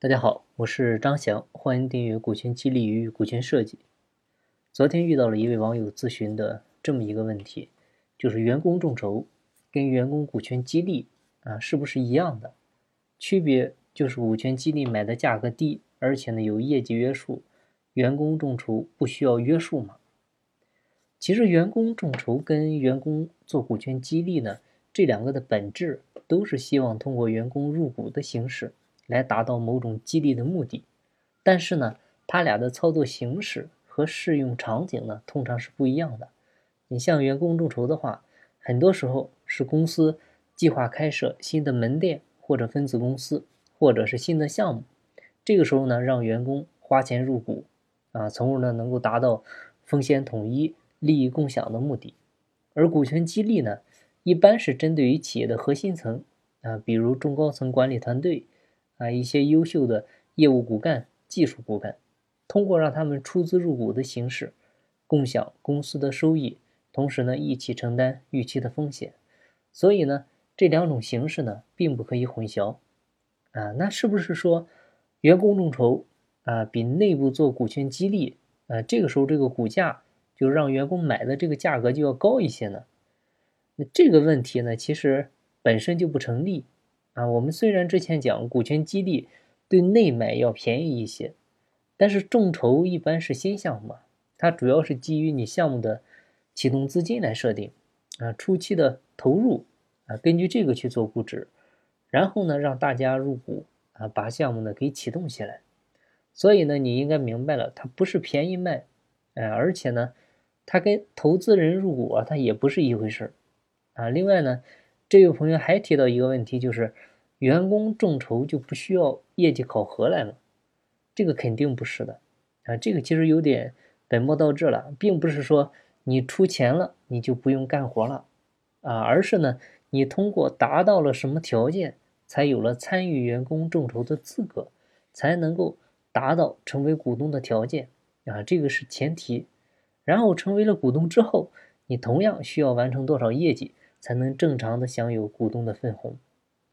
大家好，我是张翔，欢迎订阅股权激励与股权设计。昨天遇到了一位网友咨询的这么一个问题，就是员工众筹跟员工股权激励啊是不是一样的？区别就是股权激励买的价格低，而且呢有业绩约束，员工众筹不需要约束吗？其实员工众筹跟员工做股权激励呢，这两个的本质都是希望通过员工入股的形式。来达到某种激励的目的，但是呢，它俩的操作形式和适用场景呢，通常是不一样的。你像员工众筹的话，很多时候是公司计划开设新的门店或者分子公司，或者是新的项目，这个时候呢，让员工花钱入股，啊，从而呢能够达到风险统一、利益共享的目的。而股权激励呢，一般是针对于企业的核心层，啊，比如中高层管理团队。啊，一些优秀的业务骨干、技术骨干，通过让他们出资入股的形式，共享公司的收益，同时呢，一起承担预期的风险。所以呢，这两种形式呢，并不可以混淆。啊，那是不是说，员工众筹啊，比内部做股权激励啊，这个时候这个股价就让员工买的这个价格就要高一些呢？那这个问题呢，其实本身就不成立。啊，我们虽然之前讲股权激励对内买要便宜一些，但是众筹一般是新项目，它主要是基于你项目的启动资金来设定，啊，初期的投入啊，根据这个去做估值，然后呢让大家入股啊，把项目呢给启动起来。所以呢，你应该明白了，它不是便宜卖，哎，而且呢，它跟投资人入股啊，它也不是一回事儿啊。另外呢。这位朋友还提到一个问题，就是员工众筹就不需要业绩考核来了？这个肯定不是的啊！这个其实有点本末倒置了，并不是说你出钱了你就不用干活了啊，而是呢，你通过达到了什么条件，才有了参与员工众筹的资格，才能够达到成为股东的条件啊，这个是前提。然后成为了股东之后，你同样需要完成多少业绩？才能正常的享有股东的分红，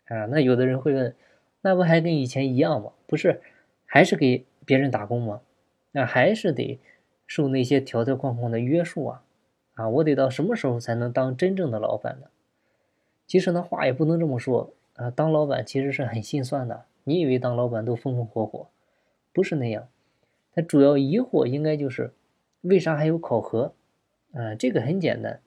啊，那有的人会问，那不还跟以前一样吗？不是，还是给别人打工吗？那还是得受那些条条框框的约束啊，啊，我得到什么时候才能当真正的老板呢？其实呢，话也不能这么说啊，当老板其实是很心酸的。你以为当老板都风风火火，不是那样。他主要疑惑应该就是，为啥还有考核？啊，这个很简单，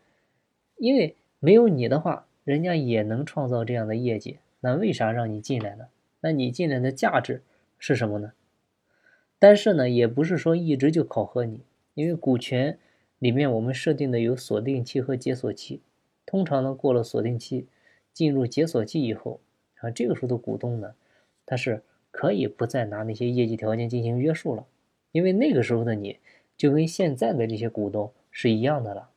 因为。没有你的话，人家也能创造这样的业绩，那为啥让你进来呢？那你进来的价值是什么呢？但是呢，也不是说一直就考核你，因为股权里面我们设定的有锁定期和解锁期，通常呢过了锁定期，进入解锁期以后，啊，这个时候的股东呢，他是可以不再拿那些业绩条件进行约束了，因为那个时候的你就跟现在的这些股东是一样的了，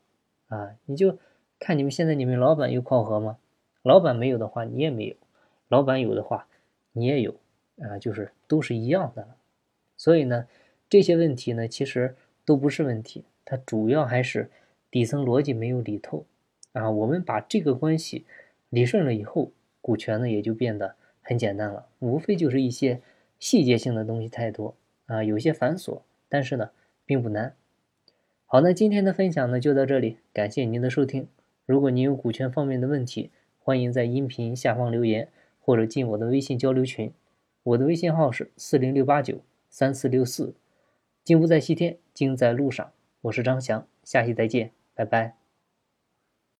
啊，你就。看你们现在，你们老板有考核吗？老板没有的话，你也没有；老板有的话，你也有。啊，就是都是一样的。所以呢，这些问题呢，其实都不是问题，它主要还是底层逻辑没有理透。啊，我们把这个关系理顺了以后，股权呢也就变得很简单了，无非就是一些细节性的东西太多啊，有些繁琐，但是呢并不难。好，那今天的分享呢就到这里，感谢您的收听。如果您有股权方面的问题，欢迎在音频下方留言，或者进我的微信交流群。我的微信号是四零六八九三四六四。金不在西天，金在路上。我是张翔，下期再见，拜拜。